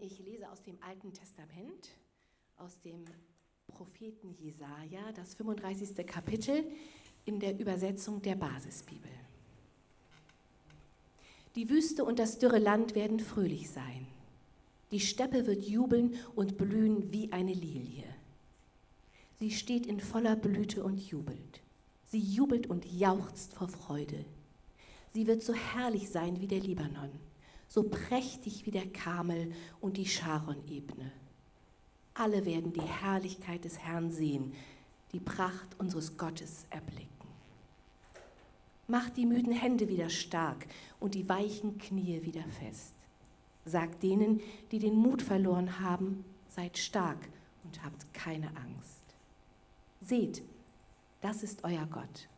Ich lese aus dem Alten Testament, aus dem Propheten Jesaja, das 35. Kapitel in der Übersetzung der Basisbibel. Die Wüste und das dürre Land werden fröhlich sein. Die Steppe wird jubeln und blühen wie eine Lilie. Sie steht in voller Blüte und jubelt. Sie jubelt und jauchzt vor Freude. Sie wird so herrlich sein wie der Libanon, so prächtig wie der Karmel und die Sharon-Ebene. Alle werden die Herrlichkeit des Herrn sehen, die Pracht unseres Gottes erblicken. Macht die müden Hände wieder stark und die weichen Knie wieder fest. Sagt denen, die den Mut verloren haben, seid stark und habt keine Angst. Seht, das ist euer Gott.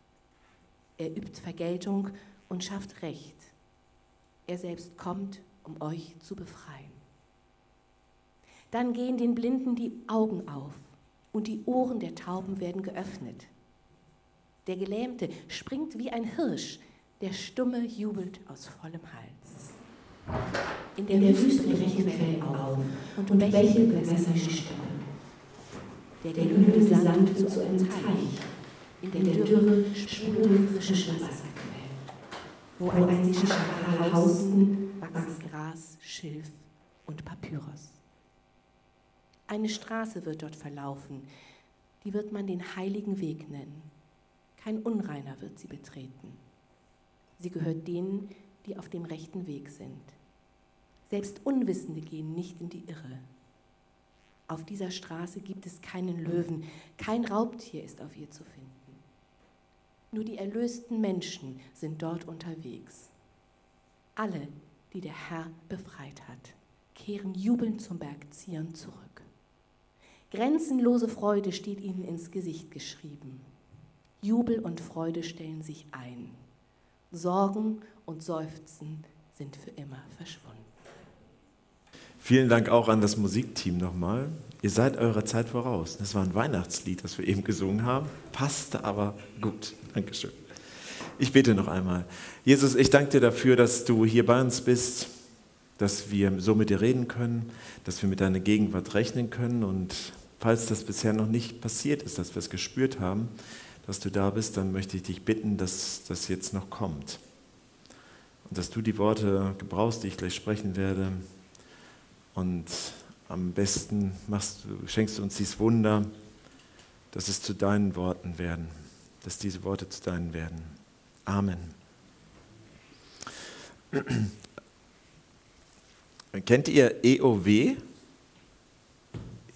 Er übt Vergeltung und schafft Recht. Er selbst kommt, um euch zu befreien. Dann gehen den Blinden die Augen auf und die Ohren der Tauben werden geöffnet. Der Gelähmte springt wie ein Hirsch, der Stumme jubelt aus vollem Hals. In der, In der Wüste bricht Quell auf und, und welche Gewässer die Stimme. Der glühende Sand wird zu einem Teich. In der Dürre sprudeln frische Wasserquellen. Wo einst die Schakale hausten, wachsen Gras, Schilf und Papyrus. Eine Straße wird dort verlaufen, die wird man den heiligen Weg nennen. Kein Unreiner wird sie betreten. Sie gehört denen, die auf dem rechten Weg sind. Selbst Unwissende gehen nicht in die Irre. Auf dieser Straße gibt es keinen Löwen, kein Raubtier ist auf ihr zu finden. Nur die erlösten Menschen sind dort unterwegs. Alle, die der Herr befreit hat, kehren jubelnd zum Berg Zion zurück. Grenzenlose Freude steht ihnen ins Gesicht geschrieben. Jubel und Freude stellen sich ein. Sorgen und Seufzen sind für immer verschwunden. Vielen Dank auch an das Musikteam nochmal. Ihr seid eurer Zeit voraus. Das war ein Weihnachtslied, das wir eben gesungen haben. Passte aber gut. Dankeschön. Ich bete noch einmal. Jesus, ich danke dir dafür, dass du hier bei uns bist, dass wir so mit dir reden können, dass wir mit deiner Gegenwart rechnen können und falls das bisher noch nicht passiert ist, dass wir es gespürt haben, dass du da bist, dann möchte ich dich bitten, dass das jetzt noch kommt. Und dass du die Worte gebrauchst, die ich gleich sprechen werde. Und am besten machst du, schenkst du uns dieses Wunder, dass es zu deinen Worten werden, dass diese Worte zu deinen werden. Amen. Kennt ihr EOW?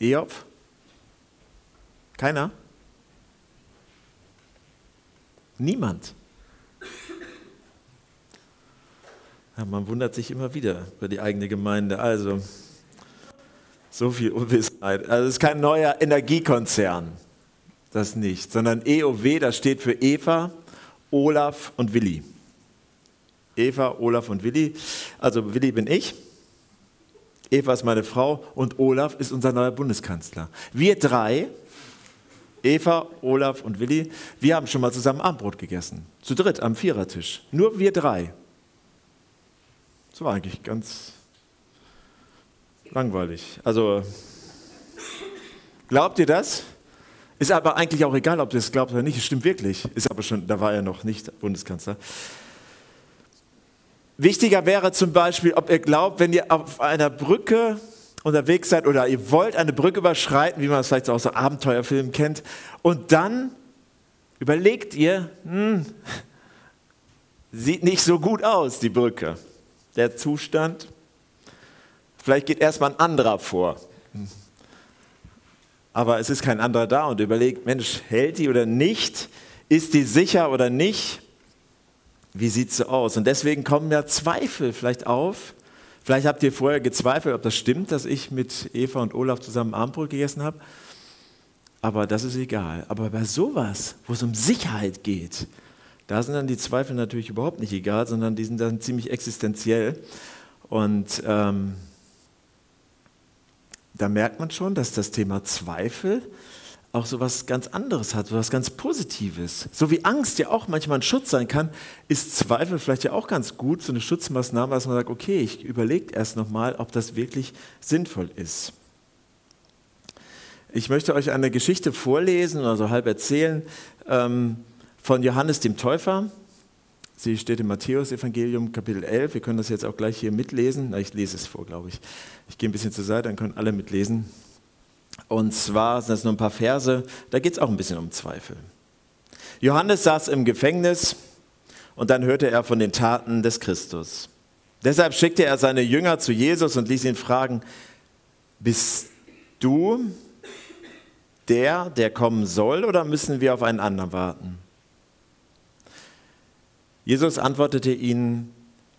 EOP? Keiner? Niemand. Ja, man wundert sich immer wieder über die eigene Gemeinde. Also, so viel Unwissenheit. Also, es ist kein neuer Energiekonzern. Das nicht. Sondern EOW, das steht für Eva, Olaf und Willi. Eva, Olaf und Willi. Also, Willi bin ich. Eva ist meine Frau und Olaf ist unser neuer Bundeskanzler. Wir drei Eva, Olaf und Willi, wir haben schon mal zusammen Abendbrot gegessen. Zu dritt am Vierertisch. Nur wir drei. Das war eigentlich ganz langweilig. Also, glaubt ihr das? Ist aber eigentlich auch egal, ob ihr es glaubt oder nicht. Es stimmt wirklich. Ist aber schon, da war er noch nicht Bundeskanzler. Wichtiger wäre zum Beispiel, ob ihr glaubt, wenn ihr auf einer Brücke unterwegs seid oder ihr wollt eine Brücke überschreiten, wie man es vielleicht aus so Abenteuerfilmen kennt, und dann überlegt ihr, hm, sieht nicht so gut aus, die Brücke. Der Zustand, vielleicht geht erstmal ein anderer vor. Aber es ist kein anderer da und überlegt, Mensch, hält die oder nicht? Ist die sicher oder nicht? Wie sieht sie aus? Und deswegen kommen ja Zweifel vielleicht auf Vielleicht habt ihr vorher gezweifelt, ob das stimmt, dass ich mit Eva und Olaf zusammen Abendbrot gegessen habe. Aber das ist egal. Aber bei sowas, wo es um Sicherheit geht, da sind dann die Zweifel natürlich überhaupt nicht egal, sondern die sind dann ziemlich existenziell. Und ähm, da merkt man schon, dass das Thema Zweifel auch so was ganz anderes hat, so was ganz Positives. So wie Angst ja auch manchmal ein Schutz sein kann, ist Zweifel vielleicht ja auch ganz gut, so eine Schutzmaßnahme, dass man sagt, okay, ich überlege erst nochmal, ob das wirklich sinnvoll ist. Ich möchte euch eine Geschichte vorlesen oder so halb erzählen ähm, von Johannes dem Täufer. Sie steht im Matthäus-Evangelium, Kapitel 11. Wir können das jetzt auch gleich hier mitlesen. Na, ich lese es vor, glaube ich. Ich gehe ein bisschen zur Seite, dann können alle mitlesen. Und zwar sind das nur ein paar Verse, da geht es auch ein bisschen um Zweifel. Johannes saß im Gefängnis und dann hörte er von den Taten des Christus. Deshalb schickte er seine Jünger zu Jesus und ließ ihn fragen, bist du der, der kommen soll, oder müssen wir auf einen anderen warten? Jesus antwortete ihnen,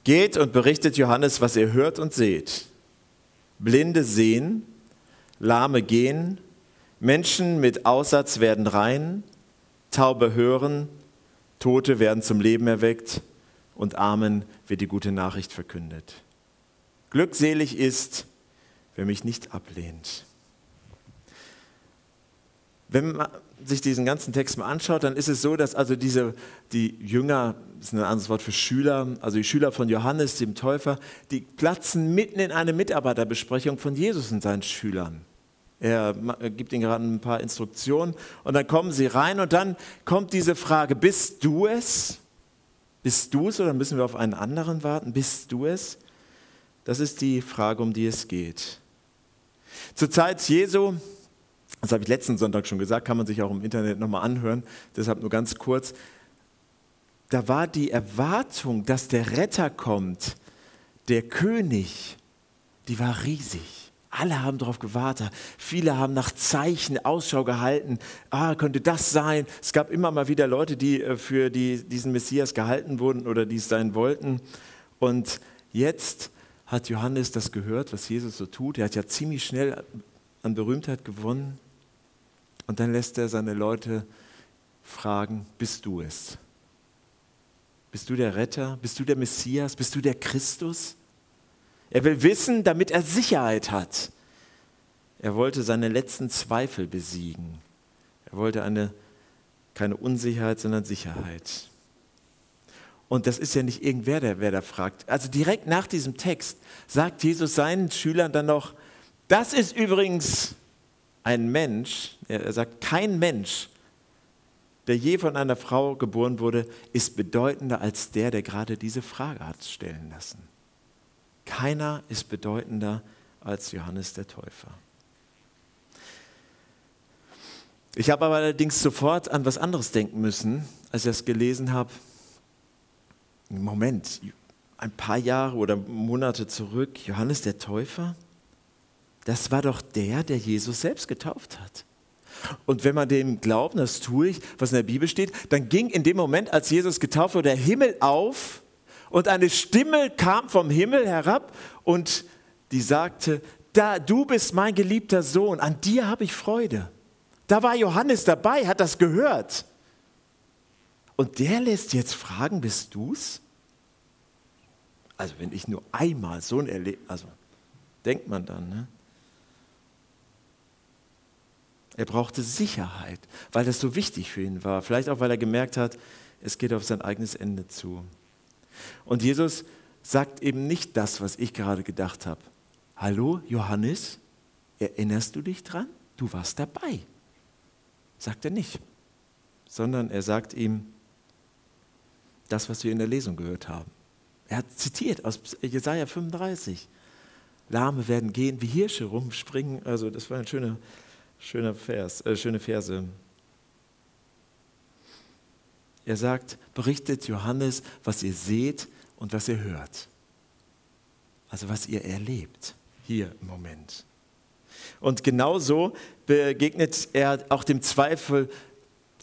geht und berichtet Johannes, was ihr hört und seht. Blinde sehen, Lahme gehen, Menschen mit Aussatz werden rein, Taube hören, Tote werden zum Leben erweckt und Armen wird die gute Nachricht verkündet. Glückselig ist, wer mich nicht ablehnt. Wenn man sich diesen ganzen Text mal anschaut, dann ist es so, dass also diese, die Jünger, das ist ein anderes Wort für Schüler, also die Schüler von Johannes, dem Täufer, die platzen mitten in eine Mitarbeiterbesprechung von Jesus und seinen Schülern. Er gibt ihnen gerade ein paar Instruktionen und dann kommen sie rein und dann kommt diese Frage, bist du es? Bist du es oder müssen wir auf einen anderen warten? Bist du es? Das ist die Frage, um die es geht. Zur Zeit Jesu, das habe ich letzten Sonntag schon gesagt, kann man sich auch im Internet nochmal anhören, deshalb nur ganz kurz, da war die Erwartung, dass der Retter kommt, der König, die war riesig. Alle haben darauf gewartet. Viele haben nach Zeichen Ausschau gehalten. Ah, könnte das sein? Es gab immer mal wieder Leute, die äh, für die, diesen Messias gehalten wurden oder die es sein wollten. Und jetzt hat Johannes das gehört, was Jesus so tut. Er hat ja ziemlich schnell an Berühmtheit gewonnen. Und dann lässt er seine Leute fragen, bist du es? Bist du der Retter? Bist du der Messias? Bist du der Christus? Er will wissen, damit er Sicherheit hat. Er wollte seine letzten Zweifel besiegen. Er wollte eine, keine Unsicherheit, sondern Sicherheit. Und das ist ja nicht irgendwer, der, wer da fragt. Also direkt nach diesem Text sagt Jesus seinen Schülern dann noch, das ist übrigens ein Mensch, er sagt, kein Mensch, der je von einer Frau geboren wurde, ist bedeutender als der, der gerade diese Frage hat stellen lassen. Keiner ist bedeutender als Johannes der Täufer. Ich habe aber allerdings sofort an was anderes denken müssen, als ich das gelesen habe. Moment, ein paar Jahre oder Monate zurück, Johannes der Täufer, das war doch der, der Jesus selbst getauft hat. Und wenn man dem glaubt, das tue ich, was in der Bibel steht, dann ging in dem Moment, als Jesus getauft wurde, der Himmel auf und eine Stimme kam vom Himmel herab und die sagte, da, du bist mein geliebter Sohn, an dir habe ich Freude. Da war Johannes dabei, hat das gehört. Und der lässt jetzt fragen, bist du's? Also wenn ich nur einmal so ein Erlebnis, also denkt man dann, ne? Er brauchte Sicherheit, weil das so wichtig für ihn war. Vielleicht auch, weil er gemerkt hat, es geht auf sein eigenes Ende zu. Und Jesus sagt eben nicht das, was ich gerade gedacht habe. Hallo, Johannes, erinnerst du dich dran? Du warst dabei. Sagt er nicht, sondern er sagt ihm das, was wir in der Lesung gehört haben. Er hat zitiert aus Jesaja 35. Lahme werden gehen wie Hirsche rumspringen. Also, das war ein schöner, schöner Vers, äh, schöne Verse. Er sagt, berichtet Johannes, was ihr seht und was ihr hört. Also was ihr erlebt hier im Moment. Und genauso begegnet er auch dem Zweifel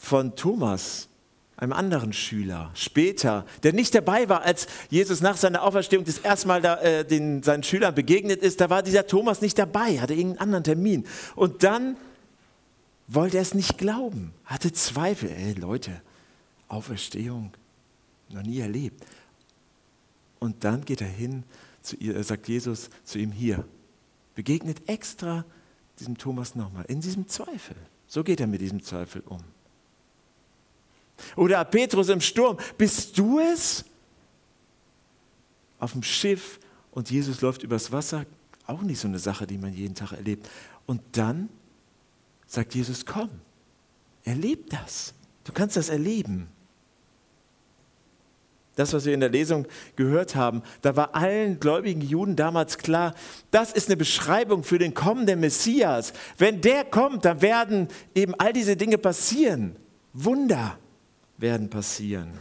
von Thomas, einem anderen Schüler, später, der nicht dabei war, als Jesus nach seiner Auferstehung das erste Mal da, äh, den, seinen Schülern begegnet ist. Da war dieser Thomas nicht dabei, hatte irgendeinen anderen Termin. Und dann wollte er es nicht glauben, hatte Zweifel. Ey, Leute, Auferstehung noch nie erlebt. Und dann geht er hin, zu ihr, sagt Jesus zu ihm hier, begegnet extra diesem Thomas nochmal, in diesem Zweifel. So geht er mit diesem Zweifel um. Oder Petrus im Sturm, bist du es? Auf dem Schiff und Jesus läuft übers Wasser, auch nicht so eine Sache, die man jeden Tag erlebt. Und dann sagt Jesus, komm, erleb das. Du kannst das erleben. Das, was wir in der Lesung gehört haben, da war allen gläubigen Juden damals klar, das ist eine Beschreibung für den kommenden Messias. Wenn der kommt, dann werden eben all diese Dinge passieren. Wunder werden passieren.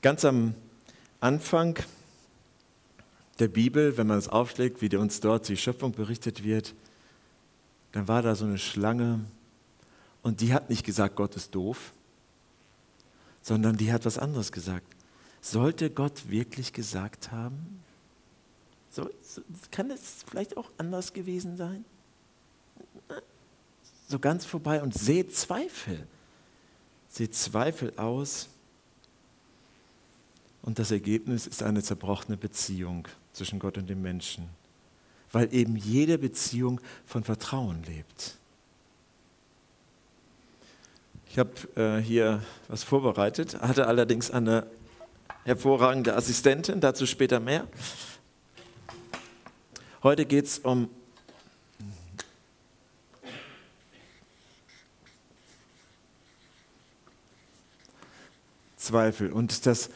Ganz am Anfang der Bibel, wenn man es aufschlägt, wie uns dort die Schöpfung berichtet wird, dann war da so eine Schlange und die hat nicht gesagt, Gott ist doof, sondern die hat was anderes gesagt. Sollte Gott wirklich gesagt haben? So, kann es vielleicht auch anders gewesen sein? So ganz vorbei und seht Zweifel. Seht Zweifel aus. Und das Ergebnis ist eine zerbrochene Beziehung zwischen Gott und dem Menschen, weil eben jede Beziehung von Vertrauen lebt. Ich habe äh, hier was vorbereitet, hatte allerdings eine hervorragende Assistentin, dazu später mehr. Heute geht es um Zweifel. Und das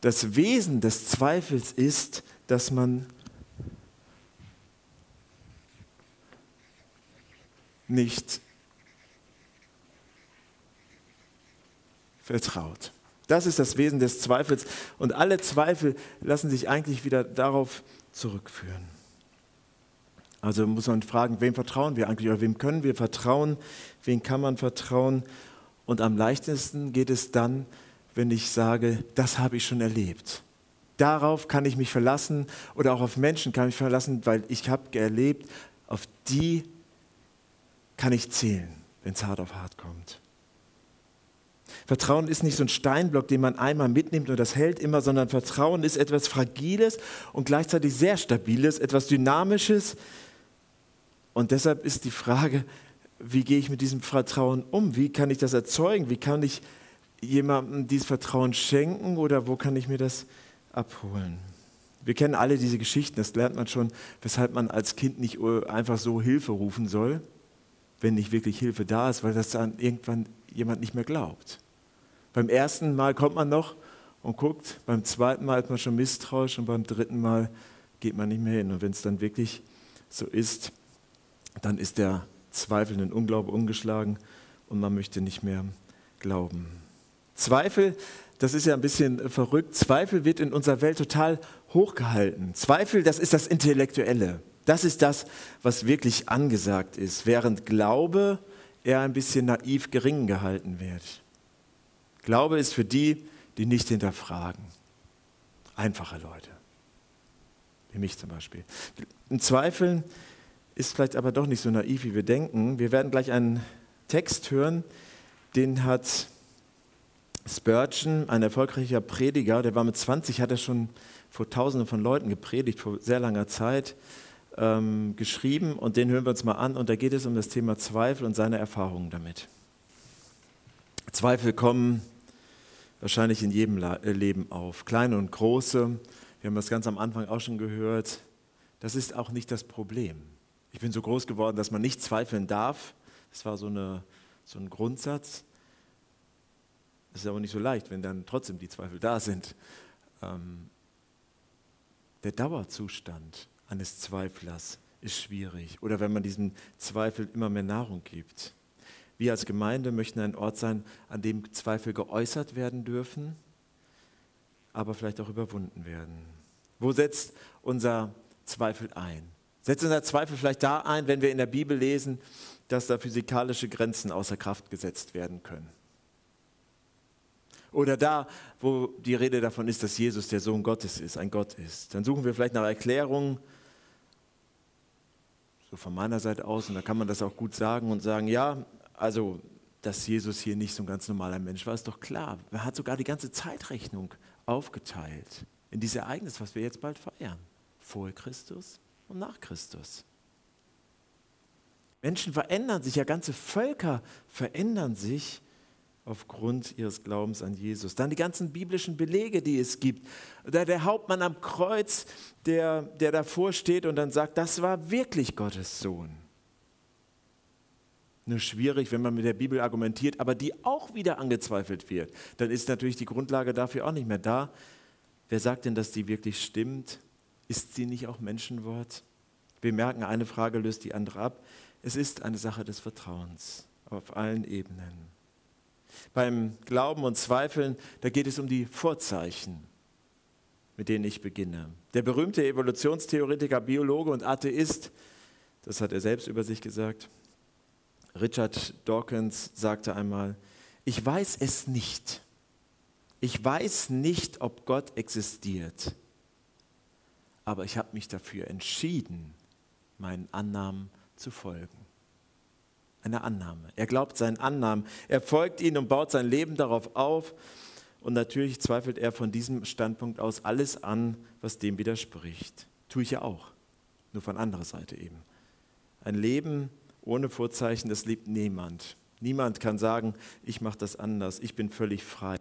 das Wesen des Zweifels ist, dass man nicht vertraut. Das ist das Wesen des Zweifels. Und alle Zweifel lassen sich eigentlich wieder darauf zurückführen. Also muss man fragen, wem vertrauen wir eigentlich oder wem können wir vertrauen, wem kann man vertrauen. Und am leichtesten geht es dann, wenn ich sage, das habe ich schon erlebt. Darauf kann ich mich verlassen oder auch auf Menschen kann ich mich verlassen, weil ich habe erlebt, auf die kann ich zählen, wenn es hart auf hart kommt. Vertrauen ist nicht so ein Steinblock, den man einmal mitnimmt und das hält immer, sondern Vertrauen ist etwas Fragiles und gleichzeitig sehr Stabiles, etwas Dynamisches. Und deshalb ist die Frage, wie gehe ich mit diesem Vertrauen um? Wie kann ich das erzeugen? Wie kann ich jemandem dieses Vertrauen schenken oder wo kann ich mir das abholen? Wir kennen alle diese Geschichten, das lernt man schon, weshalb man als Kind nicht einfach so Hilfe rufen soll, wenn nicht wirklich Hilfe da ist, weil das dann irgendwann jemand nicht mehr glaubt. Beim ersten Mal kommt man noch und guckt, beim zweiten Mal ist man schon misstrauisch und beim dritten Mal geht man nicht mehr hin. Und wenn es dann wirklich so ist, dann ist der Zweifel in Unglaube umgeschlagen und man möchte nicht mehr glauben. Zweifel, das ist ja ein bisschen verrückt, Zweifel wird in unserer Welt total hochgehalten. Zweifel, das ist das Intellektuelle. Das ist das, was wirklich angesagt ist, während Glaube eher ein bisschen naiv gering gehalten wird. Glaube ist für die, die nicht hinterfragen. Einfache Leute. Wie mich zum Beispiel. Ein Zweifeln ist vielleicht aber doch nicht so naiv, wie wir denken. Wir werden gleich einen Text hören, den hat Spurgeon, ein erfolgreicher Prediger, der war mit 20, hat er schon vor Tausenden von Leuten gepredigt, vor sehr langer Zeit, ähm, geschrieben und den hören wir uns mal an. Und da geht es um das Thema Zweifel und seine Erfahrungen damit. Zweifel kommen wahrscheinlich in jedem äh, Leben auf, kleine und große. Wir haben das ganz am Anfang auch schon gehört. Das ist auch nicht das Problem. Ich bin so groß geworden, dass man nicht zweifeln darf. Das war so, eine, so ein Grundsatz. Es ist aber nicht so leicht, wenn dann trotzdem die Zweifel da sind. Ähm, der Dauerzustand eines Zweiflers ist schwierig oder wenn man diesem Zweifel immer mehr Nahrung gibt. Wir als Gemeinde möchten ein Ort sein, an dem Zweifel geäußert werden dürfen, aber vielleicht auch überwunden werden. Wo setzt unser Zweifel ein? Setzt unser Zweifel vielleicht da ein, wenn wir in der Bibel lesen, dass da physikalische Grenzen außer Kraft gesetzt werden können? Oder da, wo die Rede davon ist, dass Jesus der Sohn Gottes ist, ein Gott ist. Dann suchen wir vielleicht nach Erklärungen, so von meiner Seite aus, und da kann man das auch gut sagen und sagen, ja, also, dass Jesus hier nicht so ein ganz normaler Mensch war, ist doch klar. Er hat sogar die ganze Zeitrechnung aufgeteilt in dieses Ereignis, was wir jetzt bald feiern. Vor Christus, und nach Christus. Menschen verändern sich, ja ganze Völker verändern sich aufgrund ihres Glaubens an Jesus. Dann die ganzen biblischen Belege, die es gibt. Da der Hauptmann am Kreuz, der, der davor steht und dann sagt, das war wirklich Gottes Sohn. Nur schwierig, wenn man mit der Bibel argumentiert, aber die auch wieder angezweifelt wird. Dann ist natürlich die Grundlage dafür auch nicht mehr da. Wer sagt denn, dass die wirklich stimmt? Ist sie nicht auch Menschenwort? Wir merken, eine Frage löst die andere ab. Es ist eine Sache des Vertrauens auf allen Ebenen. Beim Glauben und Zweifeln, da geht es um die Vorzeichen, mit denen ich beginne. Der berühmte Evolutionstheoretiker, Biologe und Atheist, das hat er selbst über sich gesagt, Richard Dawkins sagte einmal, ich weiß es nicht. Ich weiß nicht, ob Gott existiert, aber ich habe mich dafür entschieden, meinen Annahmen zu folgen. Eine Annahme. Er glaubt seinen Annahmen. Er folgt ihnen und baut sein Leben darauf auf. Und natürlich zweifelt er von diesem Standpunkt aus alles an, was dem widerspricht. Tue ich ja auch. Nur von anderer Seite eben. Ein Leben ohne Vorzeichen, das liebt niemand. Niemand kann sagen, ich mache das anders, ich bin völlig frei.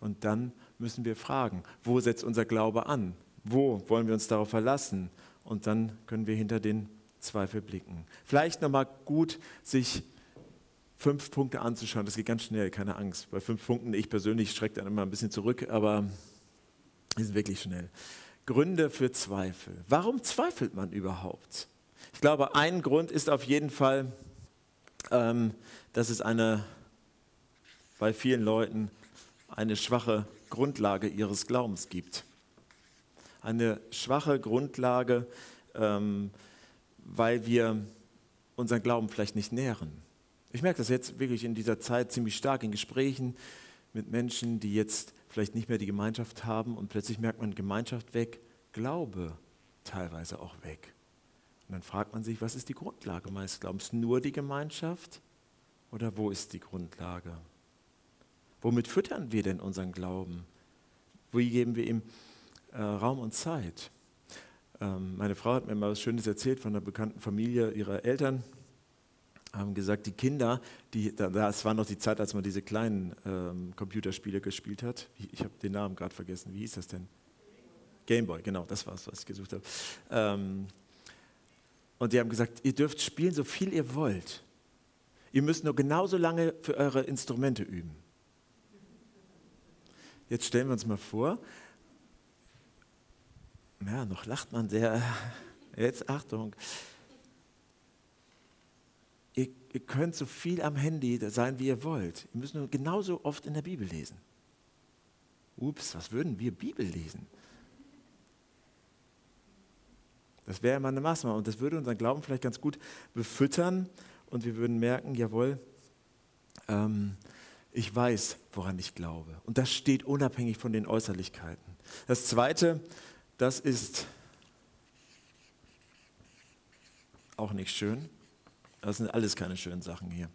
Und dann müssen wir fragen, wo setzt unser Glaube an? Wo wollen wir uns darauf verlassen? Und dann können wir hinter den Zweifel blicken. Vielleicht nochmal gut, sich fünf Punkte anzuschauen. Das geht ganz schnell, keine Angst. Bei fünf Punkten, ich persönlich schrecke dann immer ein bisschen zurück, aber es ist wirklich schnell. Gründe für Zweifel. Warum zweifelt man überhaupt? Ich glaube, ein Grund ist auf jeden Fall, ähm, dass es eine, bei vielen Leuten eine schwache Grundlage ihres Glaubens gibt. Eine schwache Grundlage, ähm, weil wir unseren Glauben vielleicht nicht nähren. Ich merke das jetzt wirklich in dieser Zeit ziemlich stark in Gesprächen mit Menschen, die jetzt vielleicht nicht mehr die Gemeinschaft haben und plötzlich merkt man Gemeinschaft weg, Glaube teilweise auch weg. Und dann fragt man sich, was ist die Grundlage meines Glaubens? Nur die Gemeinschaft oder wo ist die Grundlage? Womit füttern wir denn unseren Glauben? Wie geben wir ihm äh, Raum und Zeit? Ähm, meine Frau hat mir mal was Schönes erzählt von einer bekannten Familie ihrer Eltern haben gesagt, die Kinder, die, das war noch die Zeit, als man diese kleinen ähm, Computerspiele gespielt hat. Ich, habe den Namen gerade vergessen. Wie hieß das denn? Gameboy, genau, das war es, was ich gesucht habe. Ähm, und die haben gesagt, ihr dürft spielen, so viel ihr wollt. Ihr müsst nur genauso lange für eure Instrumente üben. Jetzt stellen wir uns mal vor, ja, noch lacht man sehr. Jetzt Achtung. Ihr, ihr, könnt so viel am Handy sein, wie ihr wollt. Ihr müsst nur genauso oft in der Bibel lesen. Ups, was würden wir Bibel lesen? Das wäre immer eine Maßnahme und das würde unseren Glauben vielleicht ganz gut befüttern und wir würden merken, jawohl, ähm, ich weiß, woran ich glaube. Und das steht unabhängig von den Äußerlichkeiten. Das Zweite, das ist auch nicht schön. Das sind alles keine schönen Sachen hier.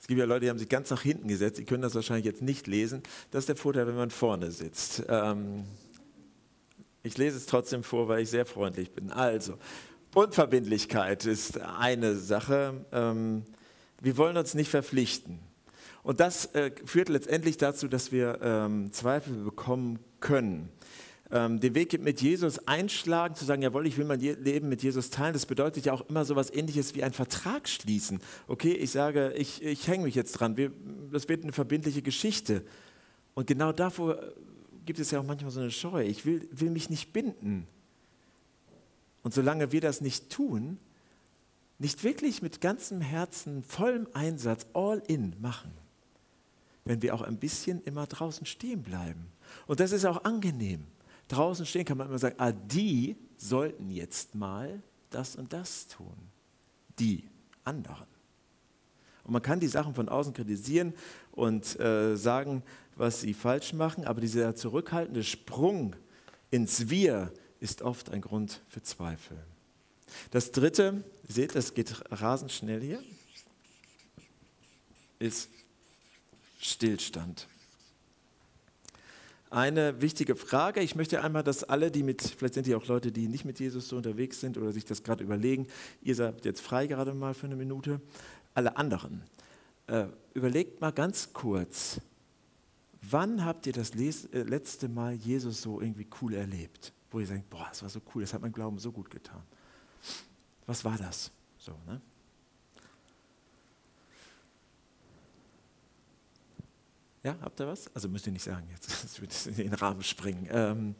Es gibt ja Leute, die haben sich ganz nach hinten gesetzt. Die können das wahrscheinlich jetzt nicht lesen. Das ist der Vorteil, wenn man vorne sitzt. Ähm, ich lese es trotzdem vor, weil ich sehr freundlich bin. Also, Unverbindlichkeit ist eine Sache. Ähm, wir wollen uns nicht verpflichten. Und das äh, führt letztendlich dazu, dass wir ähm, Zweifel bekommen können ähm, den Weg mit Jesus einschlagen, zu sagen, jawohl, ich will mein Leben mit Jesus teilen, das bedeutet ja auch immer so etwas ähnliches wie einen Vertrag schließen. Okay, ich sage, ich, ich hänge mich jetzt dran, wir, das wird eine verbindliche Geschichte. Und genau davor gibt es ja auch manchmal so eine Scheu. Ich will, will mich nicht binden. Und solange wir das nicht tun, nicht wirklich mit ganzem Herzen, vollem Einsatz, all in machen, wenn wir auch ein bisschen immer draußen stehen bleiben. Und das ist auch angenehm draußen stehen, kann man immer sagen, ah, die sollten jetzt mal das und das tun. Die anderen. Und man kann die Sachen von außen kritisieren und äh, sagen, was sie falsch machen, aber dieser zurückhaltende Sprung ins Wir ist oft ein Grund für Zweifel. Das dritte, seht, es geht rasend schnell hier, ist Stillstand. eine wichtige Frage. Ich möchte einmal, dass alle, die mit, vielleicht sind ja auch Leute, die nicht mit Jesus so unterwegs sind oder sich das gerade überlegen, ihr seid jetzt frei gerade mal für eine Minute, alle anderen, äh, überlegt mal ganz kurz, wann habt ihr das äh, letzte Mal Jesus so irgendwie cool erlebt? Wo ihr sagt, boah, das war so cool, das hat mein Glauben so gut getan. Was war das? So, ne? Ja, habt ihr was? Also müsst ihr nicht sagen jetzt, das wird in den Rahmen springen. Ähm,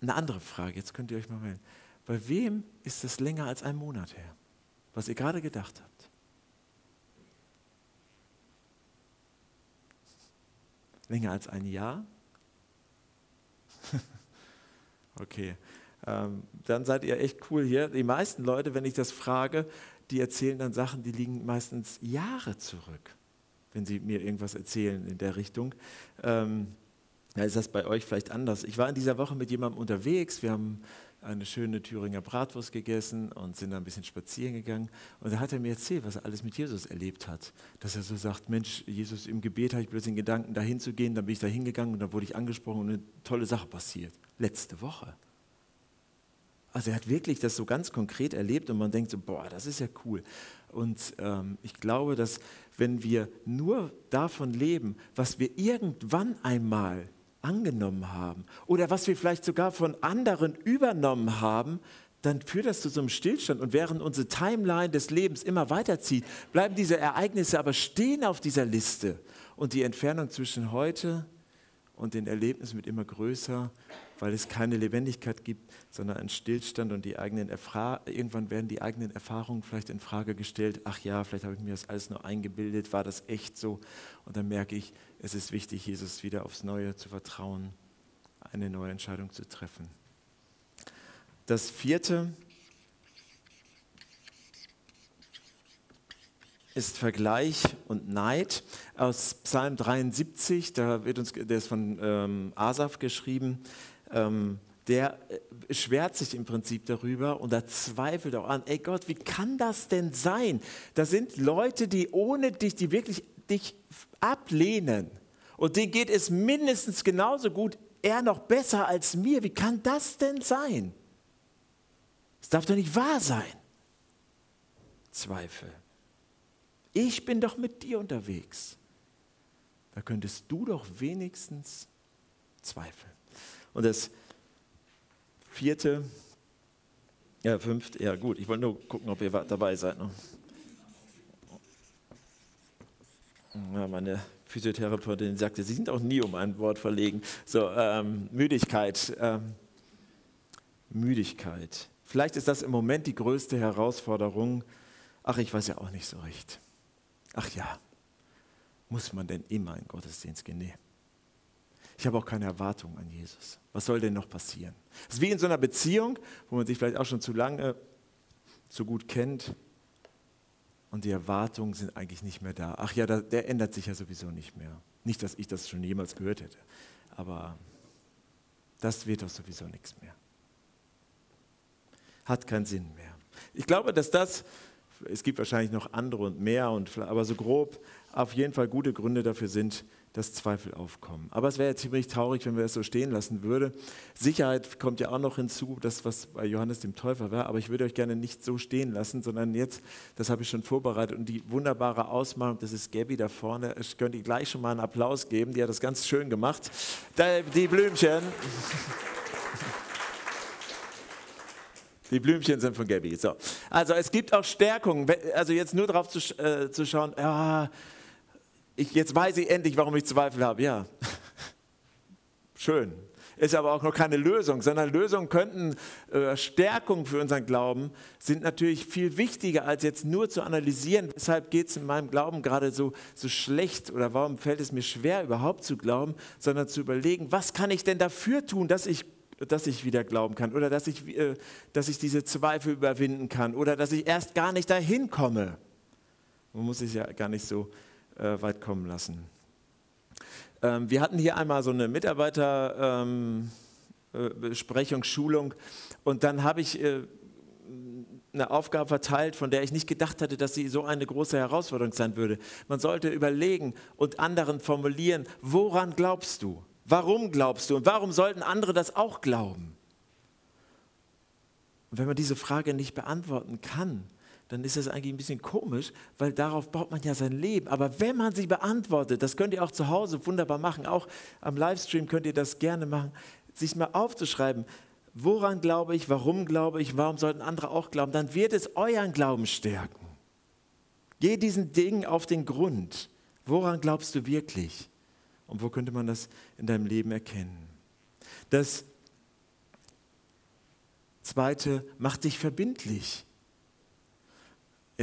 eine andere Frage, jetzt könnt ihr euch mal melden. Bei wem ist es länger als ein Monat her, was ihr gerade gedacht habt? Länger als ein Jahr? okay, ähm, dann seid ihr echt cool hier. Die meisten Leute, wenn ich das frage, die erzählen dann Sachen, die liegen meistens Jahre zurück wenn Sie mir irgendwas erzählen in der Richtung. Ähm, da ist das bei euch vielleicht anders. Ich war in dieser Woche mit jemandem unterwegs. Wir haben eine schöne Thüringer Bratwurst gegessen und sind da ein bisschen spazieren gegangen. Und da hat er mir erzählt, was er alles mit Jesus erlebt hat. Dass er so sagt, Mensch, Jesus im Gebet habe ich plötzlich den Gedanken, dahin zu gehen. Dann bin ich da hingegangen und dann wurde ich angesprochen und eine tolle Sache passiert. Letzte Woche. Also er hat wirklich das so ganz konkret erlebt und man denkt so, boah, das ist ja cool. Und ähm, ich glaube, dass wenn wir nur davon leben, was wir irgendwann einmal angenommen haben oder was wir vielleicht sogar von anderen übernommen haben, dann führt das zu so einem Stillstand. Und während unsere Timeline des Lebens immer weiterzieht, bleiben diese Ereignisse aber stehen auf dieser Liste. Und die Entfernung zwischen heute und den Erlebnissen wird immer größer weil es keine Lebendigkeit gibt, sondern einen Stillstand und die eigenen Erfra irgendwann werden die eigenen Erfahrungen vielleicht in Frage gestellt. Ach ja, vielleicht habe ich mir das alles nur eingebildet, war das echt so? Und dann merke ich, es ist wichtig, Jesus wieder aufs Neue zu vertrauen, eine neue Entscheidung zu treffen. Das vierte ist Vergleich und Neid aus Psalm 73, da wird uns, der ist von ähm, Asaf geschrieben ähm, der äh, schwert sich im Prinzip darüber und er zweifelt auch an, ey Gott, wie kann das denn sein? Da sind Leute, die ohne dich, die wirklich dich ablehnen und denen geht es mindestens genauso gut, er noch besser als mir. Wie kann das denn sein? Es darf doch nicht wahr sein. Zweifel. Ich bin doch mit dir unterwegs. Da könntest du doch wenigstens zweifeln. Und das vierte, ja, fünfte, ja gut, ich wollte nur gucken, ob ihr dabei seid. Ne? Ja, meine Physiotherapeutin sagte, Sie sind auch nie um ein Wort verlegen. So, ähm, Müdigkeit. Ähm, Müdigkeit. Vielleicht ist das im Moment die größte Herausforderung. Ach, ich weiß ja auch nicht so recht. Ach ja, muss man denn immer in Gottesdienst gehen? Nee. Ich habe auch keine Erwartung an Jesus. Was soll denn noch passieren? Es ist wie in so einer Beziehung, wo man sich vielleicht auch schon zu lange, zu gut kennt und die Erwartungen sind eigentlich nicht mehr da. Ach ja, der ändert sich ja sowieso nicht mehr. Nicht, dass ich das schon jemals gehört hätte, aber das wird doch sowieso nichts mehr. Hat keinen Sinn mehr. Ich glaube, dass das, es gibt wahrscheinlich noch andere und mehr, und, aber so grob auf jeden Fall gute Gründe dafür sind, dass Zweifel aufkommen. Aber es wäre ja ziemlich traurig, wenn wir es so stehen lassen würden. Sicherheit kommt ja auch noch hinzu, das, was bei Johannes dem Täufer war. Aber ich würde euch gerne nicht so stehen lassen, sondern jetzt, das habe ich schon vorbereitet. Und die wunderbare Ausmalung, das ist Gabby da vorne. Ich könnte ihr gleich schon mal einen Applaus geben. Die hat das ganz schön gemacht. Die Blümchen. Die Blümchen sind von Gabby. So. Also es gibt auch Stärkungen. Also jetzt nur darauf zu, äh, zu schauen, ja, ich, jetzt weiß ich endlich, warum ich Zweifel habe. Ja, schön. Ist aber auch noch keine Lösung, sondern Lösungen könnten, äh, Stärkungen für unseren Glauben sind natürlich viel wichtiger, als jetzt nur zu analysieren, weshalb geht es in meinem Glauben gerade so, so schlecht oder warum fällt es mir schwer, überhaupt zu glauben, sondern zu überlegen, was kann ich denn dafür tun, dass ich dass ich wieder glauben kann oder dass ich, äh, dass ich diese Zweifel überwinden kann oder dass ich erst gar nicht dahin komme. Man muss es ja gar nicht so äh, weit kommen lassen. Ähm, wir hatten hier einmal so eine Mitarbeiterbesprechung, ähm, äh, Schulung und dann habe ich äh, eine Aufgabe verteilt, von der ich nicht gedacht hatte, dass sie so eine große Herausforderung sein würde. Man sollte überlegen und anderen formulieren, woran glaubst du? Warum glaubst du? Und warum sollten andere das auch glauben? Und wenn man diese Frage nicht beantworten kann, dann ist das eigentlich ein bisschen komisch, weil darauf baut man ja sein Leben. Aber wenn man sie beantwortet, das könnt ihr auch zu Hause wunderbar machen, auch am Livestream könnt ihr das gerne machen, sich mal aufzuschreiben, woran glaube ich, warum glaube ich, warum sollten andere auch glauben, dann wird es euren Glauben stärken. Geh diesen Dingen auf den Grund. Woran glaubst du wirklich? Und wo könnte man das in deinem Leben erkennen? Das Zweite, mach dich verbindlich.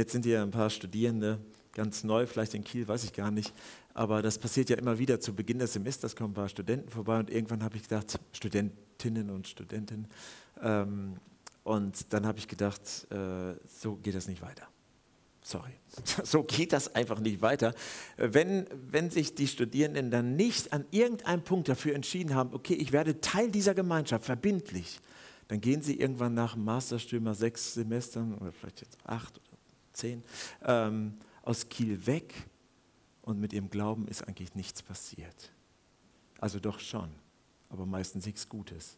Jetzt sind hier ein paar Studierende, ganz neu, vielleicht in Kiel, weiß ich gar nicht. Aber das passiert ja immer wieder zu Beginn des Semesters, kommen ein paar Studenten vorbei und irgendwann habe ich gedacht, Studentinnen und Studenten. Ähm, und dann habe ich gedacht, äh, so geht das nicht weiter. Sorry, so geht das einfach nicht weiter. Wenn, wenn sich die Studierenden dann nicht an irgendeinem Punkt dafür entschieden haben, okay, ich werde Teil dieser Gemeinschaft, verbindlich, dann gehen sie irgendwann nach dem Masterstudium, nach sechs Semestern oder vielleicht jetzt acht oder zehn, ähm, aus Kiel weg und mit ihrem Glauben ist eigentlich nichts passiert. Also doch schon, aber meistens nichts Gutes.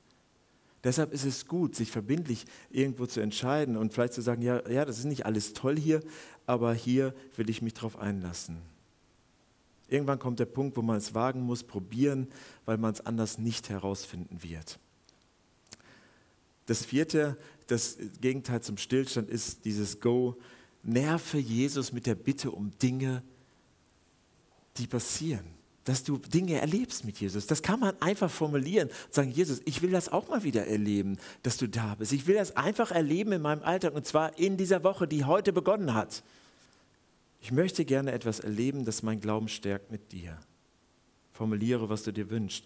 Deshalb ist es gut, sich verbindlich irgendwo zu entscheiden und vielleicht zu sagen, ja, ja, das ist nicht alles toll hier, aber hier will ich mich drauf einlassen. Irgendwann kommt der Punkt, wo man es wagen muss, probieren, weil man es anders nicht herausfinden wird. Das vierte, das Gegenteil zum Stillstand ist dieses Go. Nerve Jesus mit der Bitte um Dinge, die passieren. Dass du Dinge erlebst mit Jesus. Das kann man einfach formulieren und sagen, Jesus, ich will das auch mal wieder erleben, dass du da bist. Ich will das einfach erleben in meinem Alltag und zwar in dieser Woche, die heute begonnen hat. Ich möchte gerne etwas erleben, das mein Glauben stärkt mit dir. Formuliere, was du dir wünschst.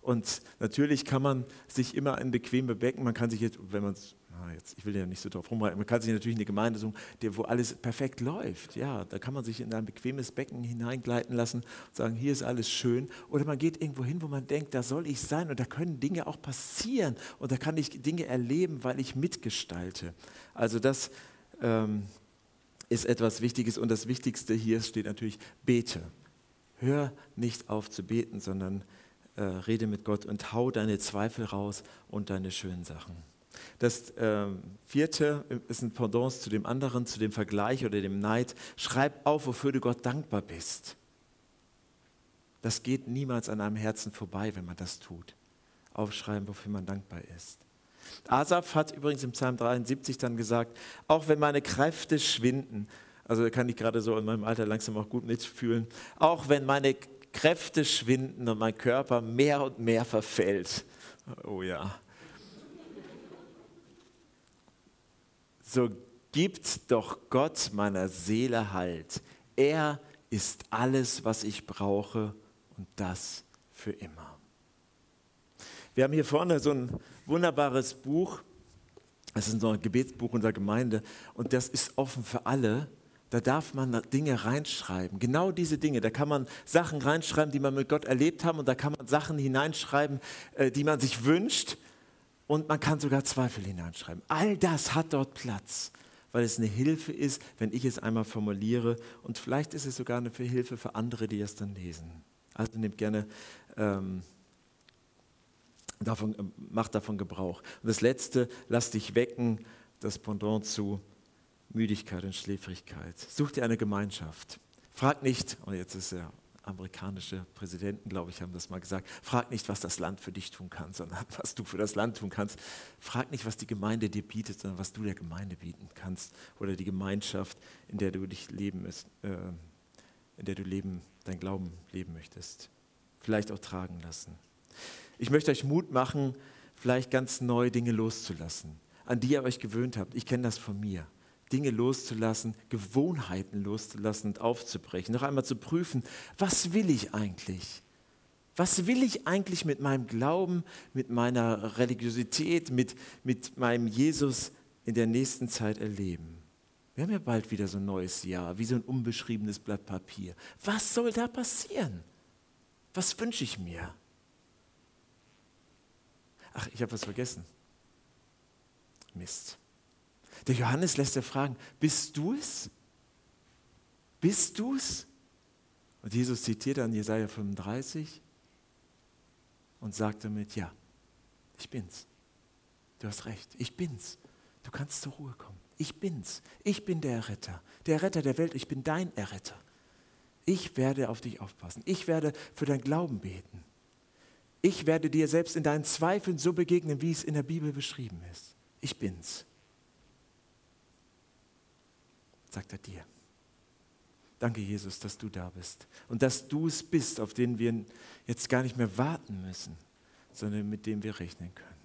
Und natürlich kann man sich immer in bequeme Becken, man kann sich jetzt, wenn man es jetzt, ich will ja nicht so drauf rumreiten, man kann sich natürlich in eine Gemeinde suchen, wo alles perfekt läuft. Ja, da kann man sich in ein bequemes Becken hineingleiten lassen und sagen, hier ist alles schön. Oder man geht irgendwo hin, wo man denkt, da soll ich sein und da können Dinge auch passieren und da kann ich Dinge erleben, weil ich mitgestalte. Also das ähm, ist etwas Wichtiges und das Wichtigste hier steht natürlich, bete. Hör nicht auf zu beten, sondern äh, rede mit Gott und hau deine Zweifel raus und deine schönen Sachen. Das äh, vierte ist ein Pendant zu dem anderen, zu dem Vergleich oder dem Neid. Schreib auf, wofür du Gott dankbar bist. Das geht niemals an einem Herzen vorbei, wenn man das tut. Aufschreiben, wofür man dankbar ist. Asaf hat übrigens im Psalm 73 dann gesagt, auch wenn meine Kräfte schwinden, also kann ich gerade so in meinem Alter langsam auch gut mitfühlen, auch wenn meine Kräfte schwinden und mein Körper mehr und mehr verfällt. Oh ja. So gibt doch Gott meiner Seele Halt. Er ist alles, was ich brauche und das für immer. Wir haben hier vorne so ein wunderbares Buch. Das ist so ein Gebetsbuch unserer Gemeinde und das ist offen für alle. Da darf man Dinge reinschreiben. Genau diese Dinge. Da kann man Sachen reinschreiben, die man mit Gott erlebt haben. Und da kann man Sachen hineinschreiben, äh, die man sich wünscht. Und man kann sogar Zweifel hineinschreiben. All das hat dort Platz, weil es eine Hilfe ist, wenn ich es einmal formuliere. Und vielleicht ist es sogar eine Hilfe für andere, die es dann lesen. Also nehmt gerne, ähm, davon, äh, macht davon Gebrauch. Und das Letzte, lass dich wecken, das Pendant zu Müdigkeit und Schläfrigkeit. Such dir eine Gemeinschaft. Frag nicht, und jetzt ist der amerikanische Präsidenten, glaube ich, haben das mal gesagt, frag nicht, was das Land für dich tun kann, sondern was du für das Land tun kannst. Frag nicht, was die Gemeinde dir bietet, sondern was du der Gemeinde bieten kannst oder die Gemeinschaft, in der du dich leben, ist, äh, in der du leben, dein Glauben leben möchtest. Vielleicht auch tragen lassen. Ich möchte euch Mut machen, vielleicht ganz neu Dinge loszulassen, an die ihr euch gewöhnt habt. Ich kenne das von mir. Dinge loszulassen, Gewohnheiten loszulassen und aufzubrechen. Noch einmal zu prüfen, was will ich eigentlich? Was will ich eigentlich mit meinem Glauben, mit meiner Religiosität, mit, mit meinem Jesus in der nächsten Zeit erleben? Wir haben ja bald wieder so ein neues Jahr, wie so ein unbeschriebenes Blatt Papier. Was soll da passieren? Was wünsche ich mir? Ach, ich habe was vergessen. Mist. Der Johannes lässt er fragen, bist du es? Bist du es? Und Jesus zitiert dann Jesaja 35 und sagt damit, ja, ich bin's. Du hast recht, ich bin's. Du kannst zur Ruhe kommen. Ich bin's. Ich bin der Erretter. Der Retter der Welt. Ich bin dein Erretter. Ich werde auf dich aufpassen. Ich werde für dein Glauben beten. Ich werde dir selbst in deinen Zweifeln so begegnen, wie es in der Bibel beschrieben ist. Ich bin's. Sagt er dir. Danke, Jesus, dass du da bist und dass du es bist, auf den wir jetzt gar nicht mehr warten müssen, sondern mit dem wir rechnen können.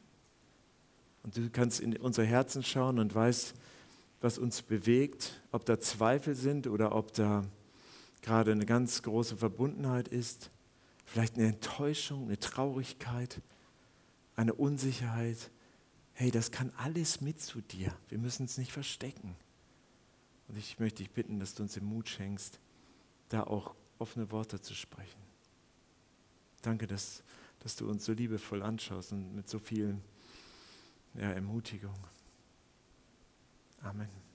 Und du kannst in unser Herzen schauen und weißt, was uns bewegt, ob da Zweifel sind oder ob da gerade eine ganz große Verbundenheit ist, vielleicht eine Enttäuschung, eine Traurigkeit, eine Unsicherheit. Hey, das kann alles mit zu dir. Wir müssen es nicht verstecken. Und ich möchte dich bitten, dass du uns den Mut schenkst, da auch offene Worte zu sprechen. Danke, dass, dass du uns so liebevoll anschaust und mit so viel ja, Ermutigung. Amen.